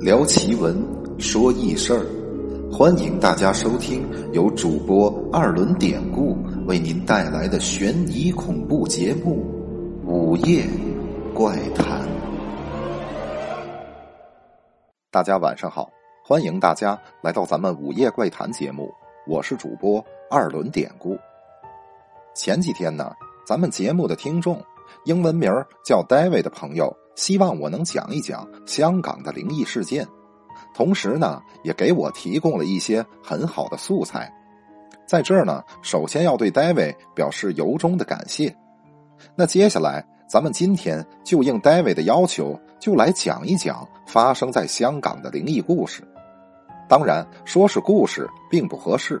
聊奇闻，说异事儿，欢迎大家收听由主播二轮典故为您带来的悬疑恐怖节目《午夜怪谈》。大家晚上好，欢迎大家来到咱们《午夜怪谈》节目，我是主播二轮典故。前几天呢，咱们节目的听众，英文名叫 David 的朋友。希望我能讲一讲香港的灵异事件，同时呢，也给我提供了一些很好的素材。在这儿呢，首先要对 David 表示由衷的感谢。那接下来，咱们今天就应 David 的要求，就来讲一讲发生在香港的灵异故事。当然，说是故事并不合适，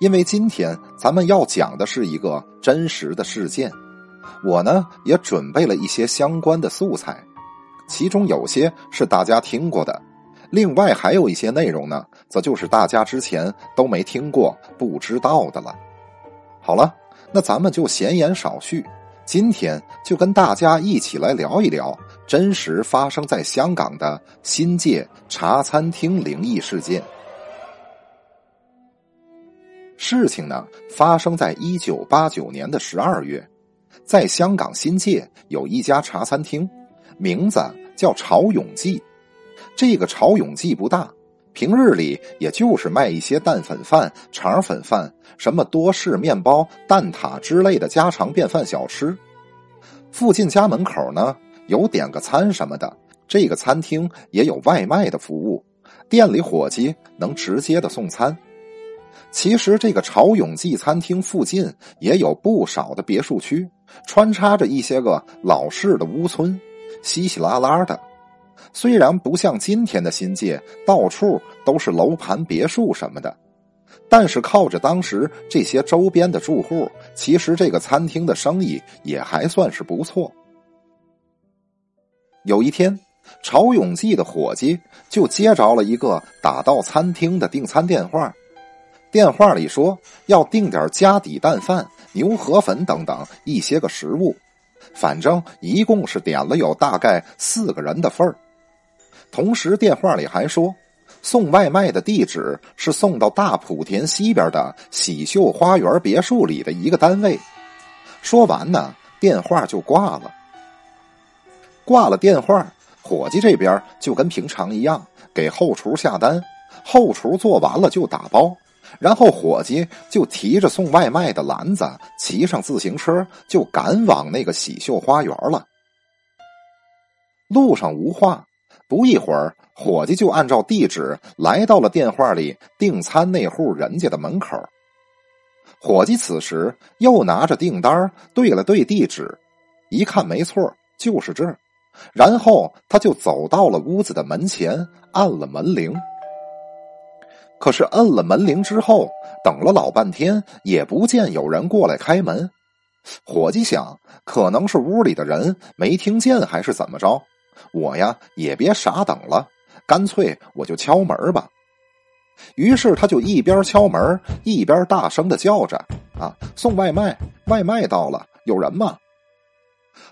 因为今天咱们要讲的是一个真实的事件。我呢，也准备了一些相关的素材。其中有些是大家听过的，另外还有一些内容呢，则就是大家之前都没听过、不知道的了。好了，那咱们就闲言少叙，今天就跟大家一起来聊一聊真实发生在香港的新界茶餐厅灵异事件。事情呢，发生在一九八九年的十二月，在香港新界有一家茶餐厅。名字叫潮永记，这个潮永记不大，平日里也就是卖一些蛋粉饭、肠粉饭、什么多士面包、蛋挞之类的家常便饭小吃。附近家门口呢有点个餐什么的，这个餐厅也有外卖的服务，店里伙计能直接的送餐。其实这个潮永记餐厅附近也有不少的别墅区，穿插着一些个老式的屋村。稀稀拉拉的，虽然不像今天的新界到处都是楼盘别墅什么的，但是靠着当时这些周边的住户，其实这个餐厅的生意也还算是不错。有一天，朝永记的伙计就接着了一个打到餐厅的订餐电话，电话里说要订点家底蛋饭、牛河粉等等一些个食物。反正一共是点了有大概四个人的份儿，同时电话里还说，送外卖的地址是送到大莆田西边的喜秀花园别墅里的一个单位。说完呢，电话就挂了。挂了电话，伙计这边就跟平常一样，给后厨下单，后厨做完了就打包。然后伙计就提着送外卖的篮子，骑上自行车就赶往那个喜秀花园了。路上无话，不一会儿，伙计就按照地址来到了电话里订餐那户人家的门口。伙计此时又拿着订单对了对地址，一看没错，就是这儿。然后他就走到了屋子的门前，按了门铃。可是摁了门铃之后，等了老半天，也不见有人过来开门。伙计想，可能是屋里的人没听见，还是怎么着？我呀，也别傻等了，干脆我就敲门吧。于是他就一边敲门，一边大声的叫着：“啊，送外卖，外卖到了，有人吗？”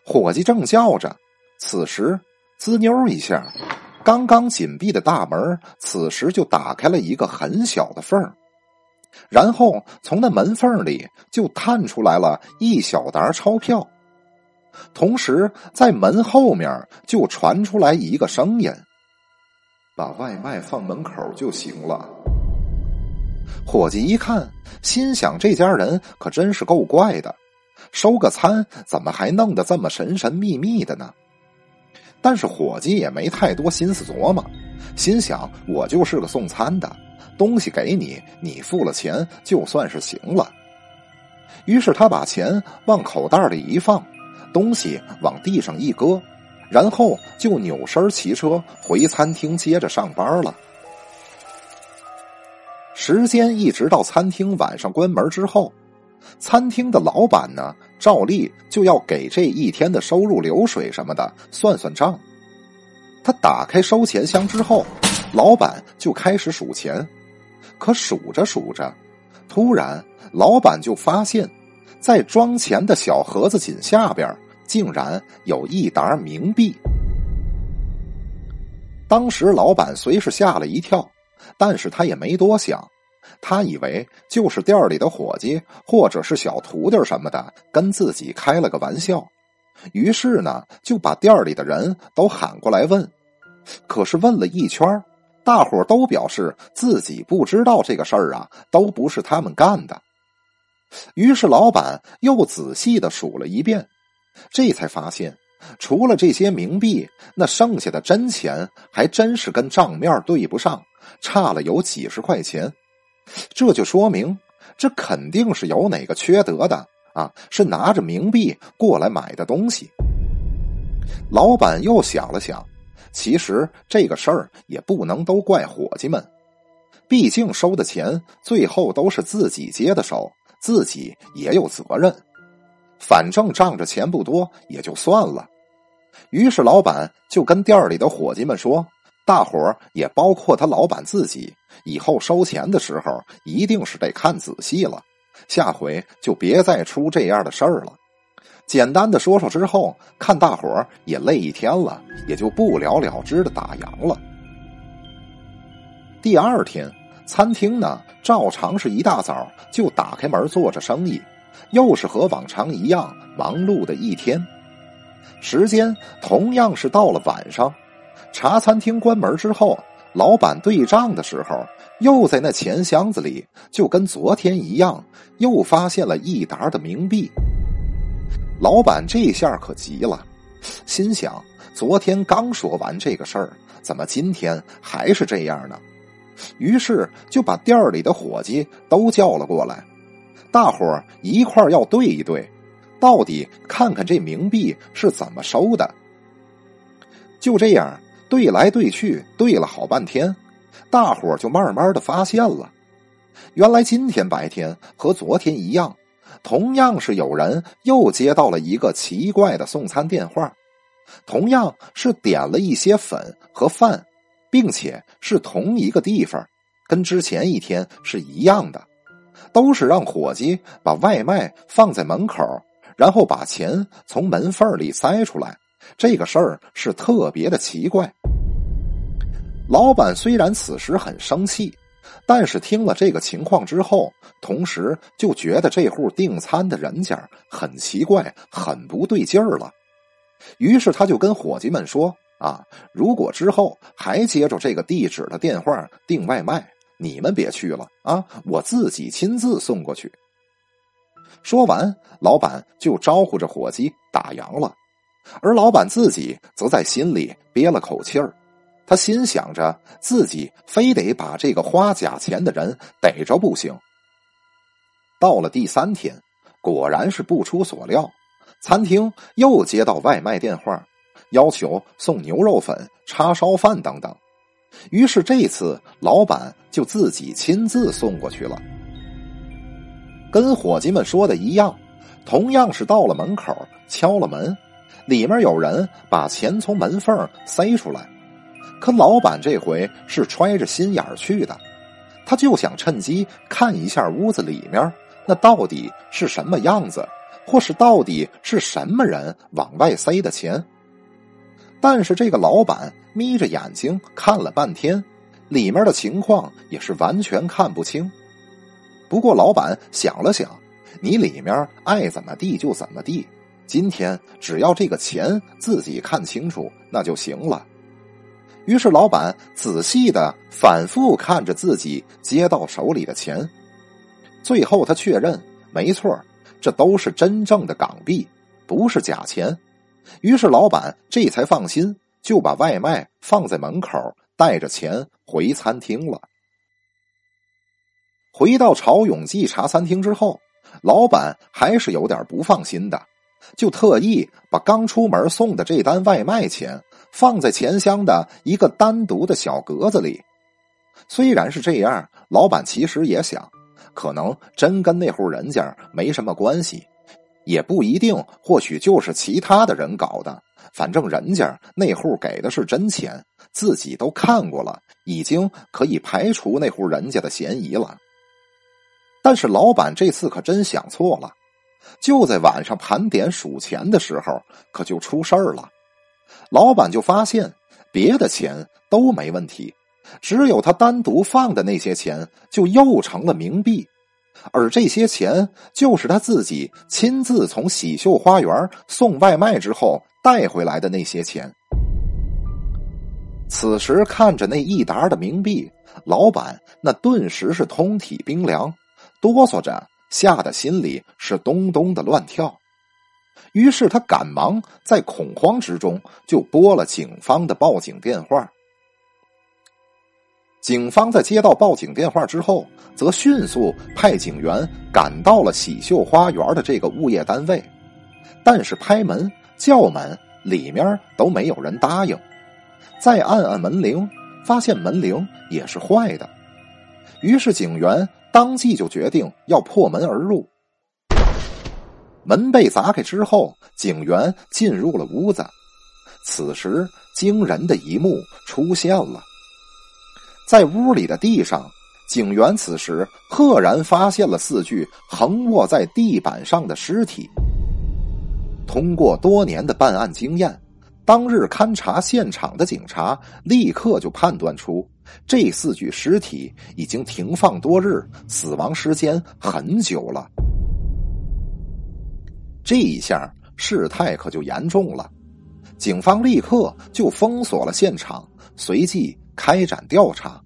伙计正叫着，此时滋妞一下。刚刚紧闭的大门，此时就打开了一个很小的缝，然后从那门缝里就探出来了一小沓钞票，同时在门后面就传出来一个声音：“把外卖放门口就行了。”伙计一看，心想：这家人可真是够怪的，收个餐怎么还弄得这么神神秘秘的呢？但是伙计也没太多心思琢磨，心想我就是个送餐的，东西给你，你付了钱就算是行了。于是他把钱往口袋里一放，东西往地上一搁，然后就扭身骑车回餐厅接着上班了。时间一直到餐厅晚上关门之后。餐厅的老板呢，照例就要给这一天的收入流水什么的算算账。他打开收钱箱之后，老板就开始数钱。可数着数着，突然老板就发现，在装钱的小盒子紧下边，竟然有一沓冥币。当时老板虽是吓了一跳，但是他也没多想，他以为就是店里的伙计或者是小徒弟什么的跟自己开了个玩笑，于是呢就把店里的人都喊过来问。可是问了一圈，大伙都表示自己不知道这个事儿啊，都不是他们干的。于是老板又仔细的数了一遍，这才发现。除了这些冥币，那剩下的真钱还真是跟账面对不上，差了有几十块钱。这就说明，这肯定是有哪个缺德的啊，是拿着冥币过来买的东西。老板又想了想，其实这个事儿也不能都怪伙计们，毕竟收的钱最后都是自己接的手，自己也有责任。反正仗着钱不多，也就算了。于是老板就跟店里的伙计们说：“大伙儿也包括他老板自己，以后收钱的时候一定是得看仔细了，下回就别再出这样的事儿了。”简单的说说之后，看大伙儿也累一天了，也就不了了之的打烊了。第二天，餐厅呢照常是一大早就打开门做着生意，又是和往常一样忙碌的一天。时间同样是到了晚上，茶餐厅关门之后，老板对账的时候，又在那钱箱子里，就跟昨天一样，又发现了一沓的冥币。老板这下可急了，心想：昨天刚说完这个事儿，怎么今天还是这样呢？于是就把店里的伙计都叫了过来，大伙儿一块要对一对。到底看看这冥币是怎么收的？就这样对来对去，对了好半天，大伙儿就慢慢的发现了，原来今天白天和昨天一样，同样是有人又接到了一个奇怪的送餐电话，同样是点了一些粉和饭，并且是同一个地方，跟之前一天是一样的，都是让伙计把外卖放在门口。然后把钱从门缝里塞出来，这个事儿是特别的奇怪。老板虽然此时很生气，但是听了这个情况之后，同时就觉得这户订餐的人家很奇怪，很不对劲儿了。于是他就跟伙计们说：“啊，如果之后还接着这个地址的电话订外卖，你们别去了啊，我自己亲自送过去。”说完，老板就招呼着伙计打烊了，而老板自己则在心里憋了口气儿。他心想着自己非得把这个花假钱的人逮着不行。到了第三天，果然是不出所料，餐厅又接到外卖电话，要求送牛肉粉、叉烧饭等等。于是这次老板就自己亲自送过去了。跟伙计们说的一样，同样是到了门口敲了门，里面有人把钱从门缝塞出来。可老板这回是揣着心眼儿去的，他就想趁机看一下屋子里面那到底是什么样子，或是到底是什么人往外塞的钱。但是这个老板眯着眼睛看了半天，里面的情况也是完全看不清。不过，老板想了想，你里面爱怎么地就怎么地。今天只要这个钱自己看清楚，那就行了。于是，老板仔细的反复看着自己接到手里的钱，最后他确认，没错，这都是真正的港币，不是假钱。于是，老板这才放心，就把外卖放在门口，带着钱回餐厅了。回到朝永记茶餐厅之后，老板还是有点不放心的，就特意把刚出门送的这单外卖钱放在钱箱的一个单独的小格子里。虽然是这样，老板其实也想，可能真跟那户人家没什么关系，也不一定，或许就是其他的人搞的。反正人家那户给的是真钱，自己都看过了，已经可以排除那户人家的嫌疑了。但是老板这次可真想错了，就在晚上盘点数钱的时候，可就出事儿了。老板就发现别的钱都没问题，只有他单独放的那些钱就又成了冥币，而这些钱就是他自己亲自从喜秀花园送外卖之后带回来的那些钱。此时看着那一沓的冥币，老板那顿时是通体冰凉，哆嗦着，吓得心里是咚咚的乱跳。于是他赶忙在恐慌之中就拨了警方的报警电话。警方在接到报警电话之后，则迅速派警员赶到了喜秀花园的这个物业单位，但是拍门叫门里面都没有人答应。再按按门铃，发现门铃也是坏的，于是警员当即就决定要破门而入。门被砸开之后，警员进入了屋子。此时，惊人的一幕出现了。在屋里的地上，警员此时赫然发现了四具横卧在地板上的尸体。通过多年的办案经验，当日勘察现场的警察立刻就判断出，这四具尸体已经停放多日，死亡时间很久了。这一下事态可就严重了，警方立刻就封锁了现场，随即开展调查。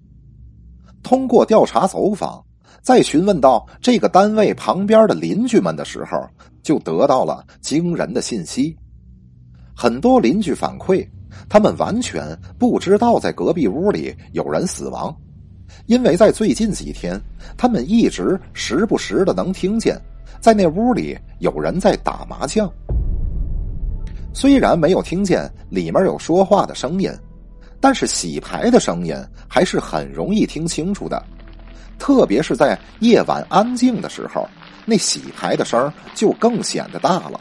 通过调查走访，在询问到这个单位旁边的邻居们的时候，就得到了惊人的信息。很多邻居反馈，他们完全不知道在隔壁屋里有人死亡，因为在最近几天，他们一直时不时的能听见。在那屋里有人在打麻将，虽然没有听见里面有说话的声音，但是洗牌的声音还是很容易听清楚的。特别是在夜晚安静的时候，那洗牌的声就更显得大了。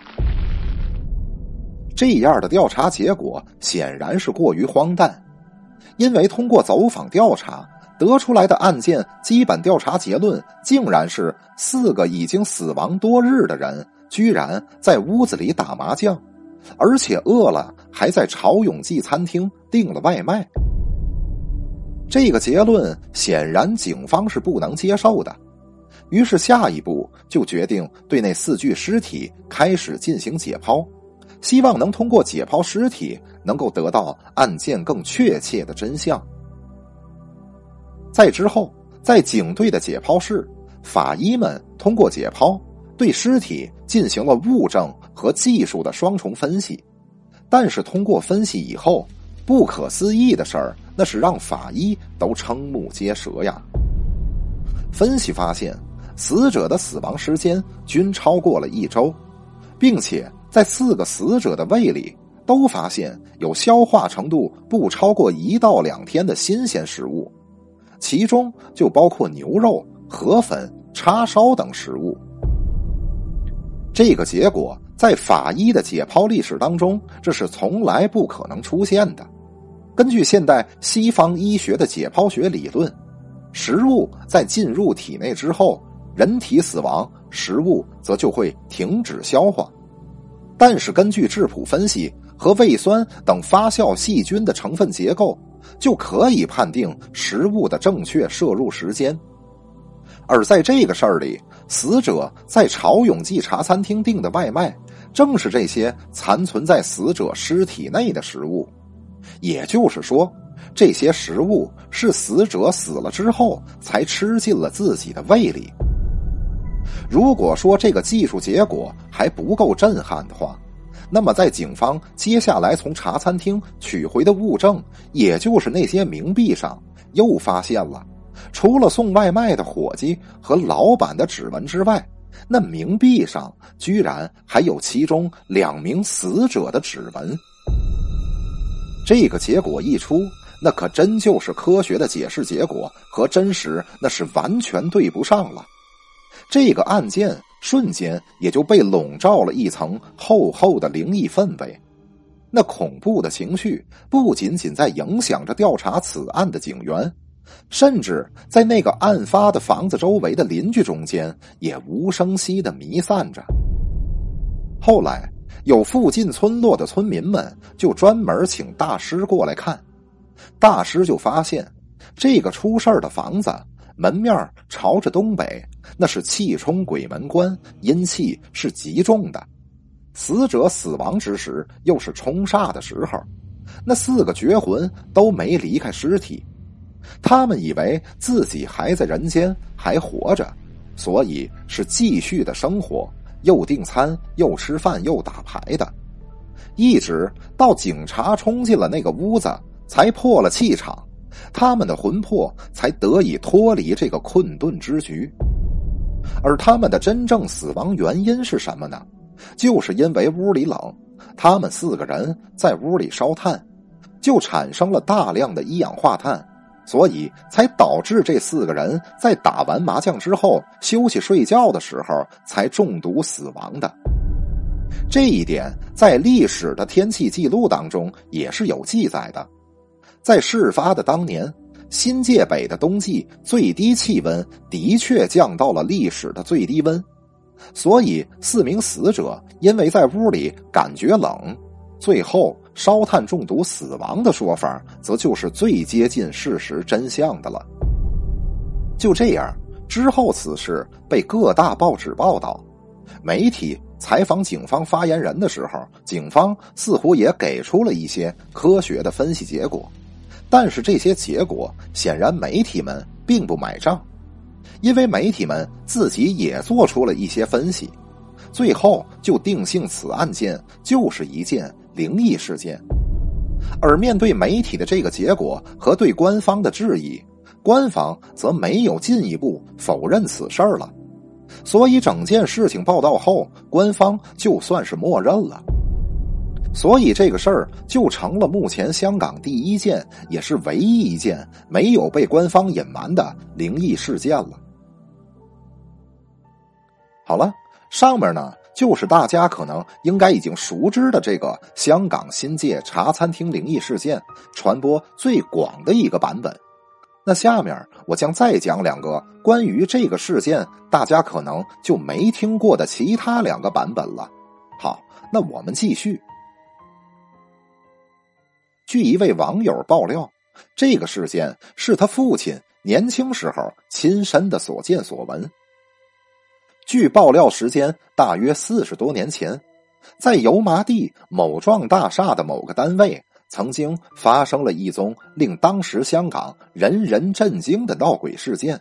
这样的调查结果显然是过于荒诞，因为通过走访调查。得出来的案件基本调查结论，竟然是四个已经死亡多日的人，居然在屋子里打麻将，而且饿了还在朝永记餐厅订了外卖。这个结论显然警方是不能接受的，于是下一步就决定对那四具尸体开始进行解剖，希望能通过解剖尸体能够得到案件更确切的真相。在之后，在警队的解剖室，法医们通过解剖对尸体进行了物证和技术的双重分析。但是通过分析以后，不可思议的事儿那是让法医都瞠目结舌呀。分析发现，死者的死亡时间均超过了一周，并且在四个死者的胃里都发现有消化程度不超过一到两天的新鲜食物。其中就包括牛肉、河粉、叉烧等食物。这个结果在法医的解剖历史当中，这是从来不可能出现的。根据现代西方医学的解剖学理论，食物在进入体内之后，人体死亡，食物则就会停止消化。但是根据质谱分析和胃酸等发酵细菌的成分结构。就可以判定食物的正确摄入时间，而在这个事儿里，死者在朝永记茶餐厅订的外卖，正是这些残存在死者尸体内的食物。也就是说，这些食物是死者死了之后才吃进了自己的胃里。如果说这个技术结果还不够震撼的话，那么，在警方接下来从茶餐厅取回的物证，也就是那些冥币上，又发现了除了送外卖的伙计和老板的指纹之外，那冥币上居然还有其中两名死者的指纹。这个结果一出，那可真就是科学的解释结果和真实那是完全对不上了。这个案件。瞬间也就被笼罩了一层厚厚的灵异氛围，那恐怖的情绪不仅仅在影响着调查此案的警员，甚至在那个案发的房子周围的邻居中间也无声息的弥散着。后来，有附近村落的村民们就专门请大师过来看，大师就发现，这个出事的房子门面朝着东北，那是气冲鬼门关，阴气是极重的。死者死亡之时，又是冲煞的时候，那四个绝魂都没离开尸体，他们以为自己还在人间，还活着，所以是继续的生活，又订餐，又吃饭，又打牌的，一直到警察冲进了那个屋子，才破了气场，他们的魂魄才得以脱离这个困顿之局。而他们的真正死亡原因是什么呢？就是因为屋里冷，他们四个人在屋里烧炭，就产生了大量的一氧化碳，所以才导致这四个人在打完麻将之后休息睡觉的时候才中毒死亡的。这一点在历史的天气记录当中也是有记载的。在事发的当年，新界北的冬季最低气温的确降到了历史的最低温。所以，四名死者因为在屋里感觉冷，最后烧炭中毒死亡的说法，则就是最接近事实真相的了。就这样，之后此事被各大报纸报道，媒体采访警方发言人的时候，警方似乎也给出了一些科学的分析结果，但是这些结果显然媒体们并不买账。因为媒体们自己也做出了一些分析，最后就定性此案件就是一件灵异事件。而面对媒体的这个结果和对官方的质疑，官方则没有进一步否认此事了。所以整件事情报道后，官方就算是默认了。所以这个事儿就成了目前香港第一件，也是唯一一件没有被官方隐瞒的灵异事件了。好了，上面呢就是大家可能应该已经熟知的这个香港新界茶餐厅灵异事件传播最广的一个版本。那下面我将再讲两个关于这个事件大家可能就没听过的其他两个版本了。好，那我们继续。据一位网友爆料，这个事件是他父亲年轻时候亲身的所见所闻。据爆料时间大约四十多年前，在油麻地某幢大厦的某个单位，曾经发生了一宗令当时香港人人震惊的闹鬼事件。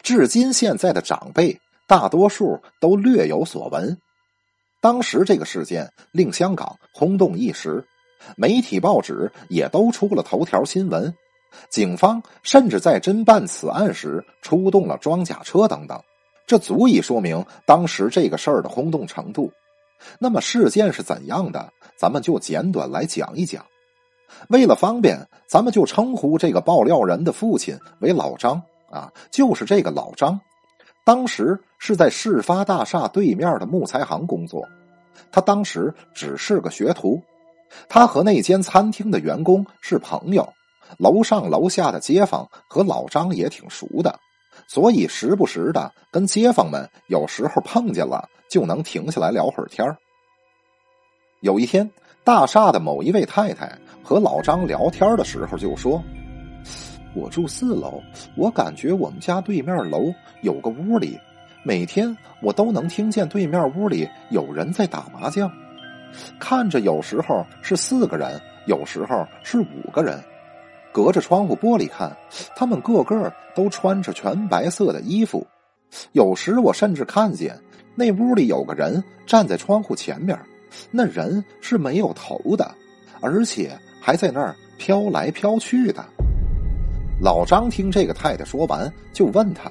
至今，现在的长辈大多数都略有所闻。当时这个事件令香港轰动一时，媒体报纸也都出了头条新闻，警方甚至在侦办此案时出动了装甲车等等。这足以说明当时这个事儿的轰动程度。那么事件是怎样的？咱们就简短来讲一讲。为了方便，咱们就称呼这个爆料人的父亲为老张啊，就是这个老张。当时是在事发大厦对面的木材行工作，他当时只是个学徒。他和那间餐厅的员工是朋友，楼上楼下的街坊和老张也挺熟的。所以时不时的跟街坊们有时候碰见了，就能停下来聊会儿天有一天，大厦的某一位太太和老张聊天的时候就说：“我住四楼，我感觉我们家对面楼有个屋里，每天我都能听见对面屋里有人在打麻将，看着有时候是四个人，有时候是五个人。”隔着窗户玻璃看，他们个个都穿着全白色的衣服。有时我甚至看见那屋里有个人站在窗户前面，那人是没有头的，而且还在那儿飘来飘去的。老张听这个太太说完，就问他：“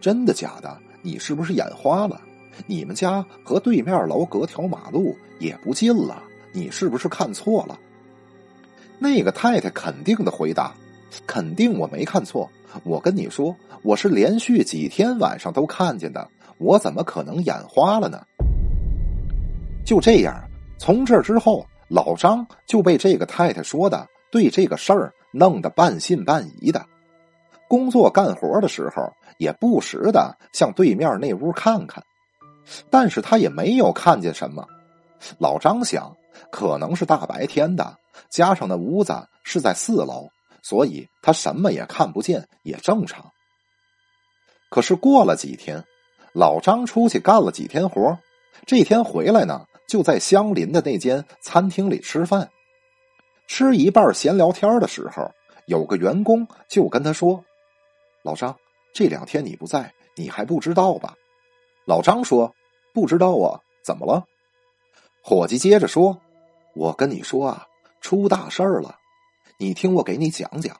真的假的？你是不是眼花了？你们家和对面楼隔条马路也不近了，你是不是看错了？”那个太太肯定的回答：“肯定我没看错。我跟你说，我是连续几天晚上都看见的，我怎么可能眼花了呢？”就这样，从这之后，老张就被这个太太说的对这个事儿弄得半信半疑的。工作干活的时候，也不时的向对面那屋看看，但是他也没有看见什么。老张想。可能是大白天的，加上那屋子是在四楼，所以他什么也看不见，也正常。可是过了几天，老张出去干了几天活，这天回来呢，就在相邻的那间餐厅里吃饭。吃一半闲聊天的时候，有个员工就跟他说：“老张，这两天你不在，你还不知道吧？”老张说：“不知道啊，怎么了？”伙计接着说：“我跟你说啊，出大事儿了，你听我给你讲讲。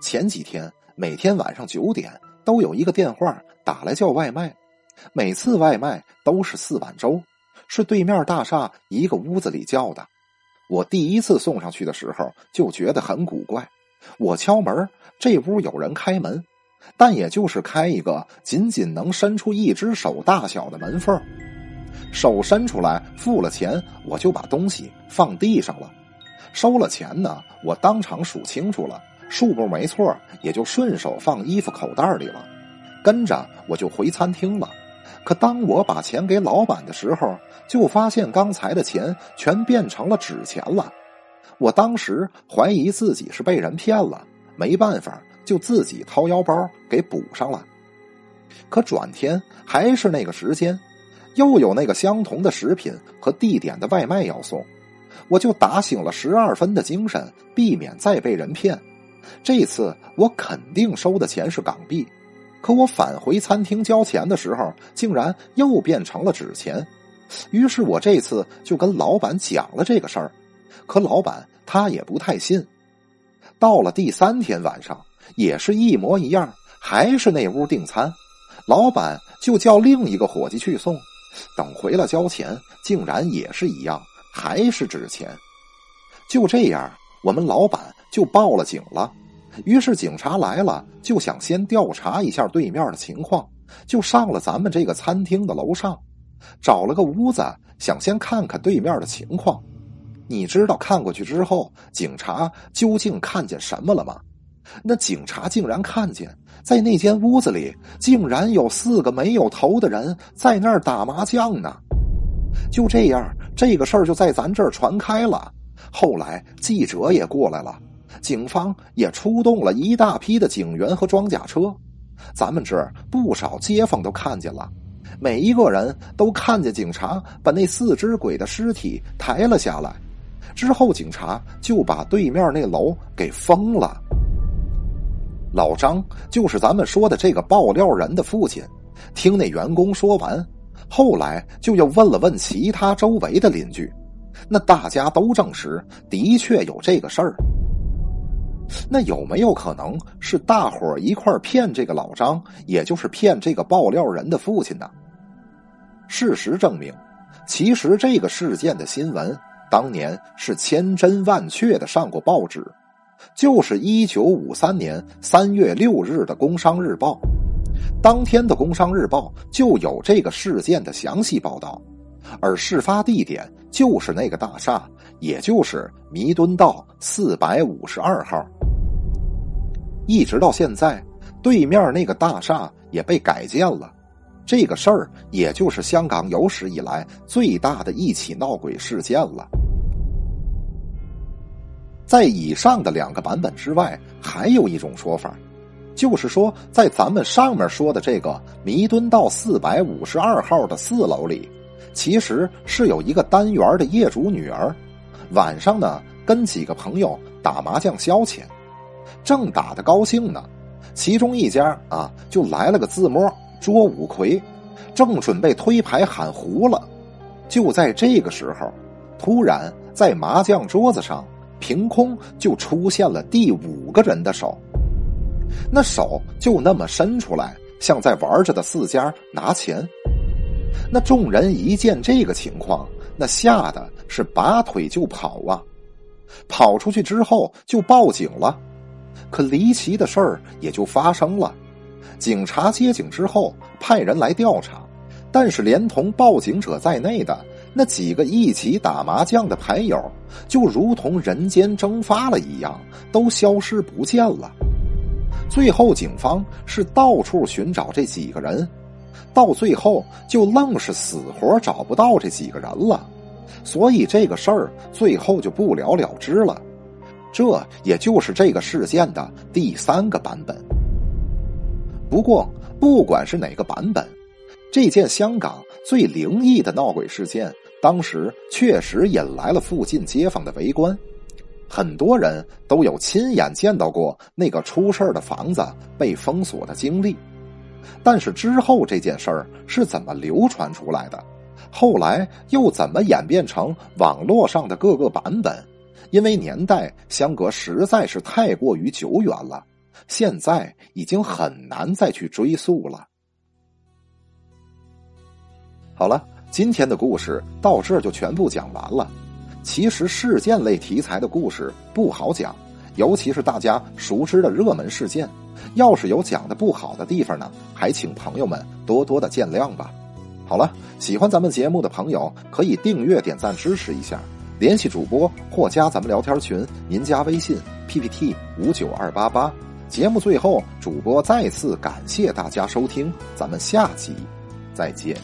前几天每天晚上九点。”都有一个电话打来叫外卖，每次外卖都是四碗粥，是对面大厦一个屋子里叫的。我第一次送上去的时候就觉得很古怪。我敲门，这屋有人开门，但也就是开一个仅仅能伸出一只手大小的门缝。手伸出来付了钱，我就把东西放地上了。收了钱呢，我当场数清楚了。数目没错，也就顺手放衣服口袋里了。跟着我就回餐厅了。可当我把钱给老板的时候，就发现刚才的钱全变成了纸钱了。我当时怀疑自己是被人骗了，没办法，就自己掏腰包给补上了。可转天还是那个时间，又有那个相同的食品和地点的外卖要送，我就打醒了十二分的精神，避免再被人骗。这次我肯定收的钱是港币，可我返回餐厅交钱的时候，竟然又变成了纸钱。于是我这次就跟老板讲了这个事儿，可老板他也不太信。到了第三天晚上，也是一模一样，还是那屋订餐，老板就叫另一个伙计去送。等回来交钱，竟然也是一样，还是纸钱。就这样，我们老板就报了警了。于是警察来了，就想先调查一下对面的情况，就上了咱们这个餐厅的楼上，找了个屋子，想先看看对面的情况。你知道看过去之后，警察究竟看见什么了吗？那警察竟然看见，在那间屋子里，竟然有四个没有头的人在那儿打麻将呢。就这样，这个事儿就在咱这儿传开了。后来记者也过来了。警方也出动了一大批的警员和装甲车，咱们这儿不少街坊都看见了，每一个人都看见警察把那四只鬼的尸体抬了下来，之后警察就把对面那楼给封了。老张就是咱们说的这个爆料人的父亲，听那员工说完，后来就又问了问其他周围的邻居，那大家都证实的确有这个事儿。那有没有可能是大伙一块骗这个老张，也就是骗这个爆料人的父亲呢？事实证明，其实这个事件的新闻当年是千真万确的上过报纸，就是一九五三年三月六日的《工商日报》，当天的《工商日报》就有这个事件的详细报道，而事发地点就是那个大厦，也就是弥敦道四百五十二号。一直到现在，对面那个大厦也被改建了。这个事儿也就是香港有史以来最大的一起闹鬼事件了。在以上的两个版本之外，还有一种说法，就是说在咱们上面说的这个弥敦道四百五十二号的四楼里，其实是有一个单元的业主女儿，晚上呢跟几个朋友打麻将消遣。正打的高兴呢，其中一家啊就来了个自摸捉五魁，正准备推牌喊胡了，就在这个时候，突然在麻将桌子上凭空就出现了第五个人的手，那手就那么伸出来，像在玩着的四家拿钱。那众人一见这个情况，那吓得是拔腿就跑啊，跑出去之后就报警了。可离奇的事儿也就发生了，警察接警之后派人来调查，但是连同报警者在内的那几个一起打麻将的牌友，就如同人间蒸发了一样，都消失不见了。最后警方是到处寻找这几个人，到最后就愣是死活找不到这几个人了。所以这个事儿最后就不了了之了。这也就是这个事件的第三个版本。不过，不管是哪个版本，这件香港最灵异的闹鬼事件，当时确实引来了附近街坊的围观。很多人都有亲眼见到过那个出事的房子被封锁的经历。但是之后这件事儿是怎么流传出来的？后来又怎么演变成网络上的各个版本？因为年代相隔实在是太过于久远了，现在已经很难再去追溯了。好了，今天的故事到这儿就全部讲完了。其实事件类题材的故事不好讲，尤其是大家熟知的热门事件，要是有讲的不好的地方呢，还请朋友们多多的见谅吧。好了，喜欢咱们节目的朋友可以订阅、点赞支持一下。联系主播或加咱们聊天群，您加微信 PPT 五九二八八。节目最后，主播再次感谢大家收听，咱们下集再见。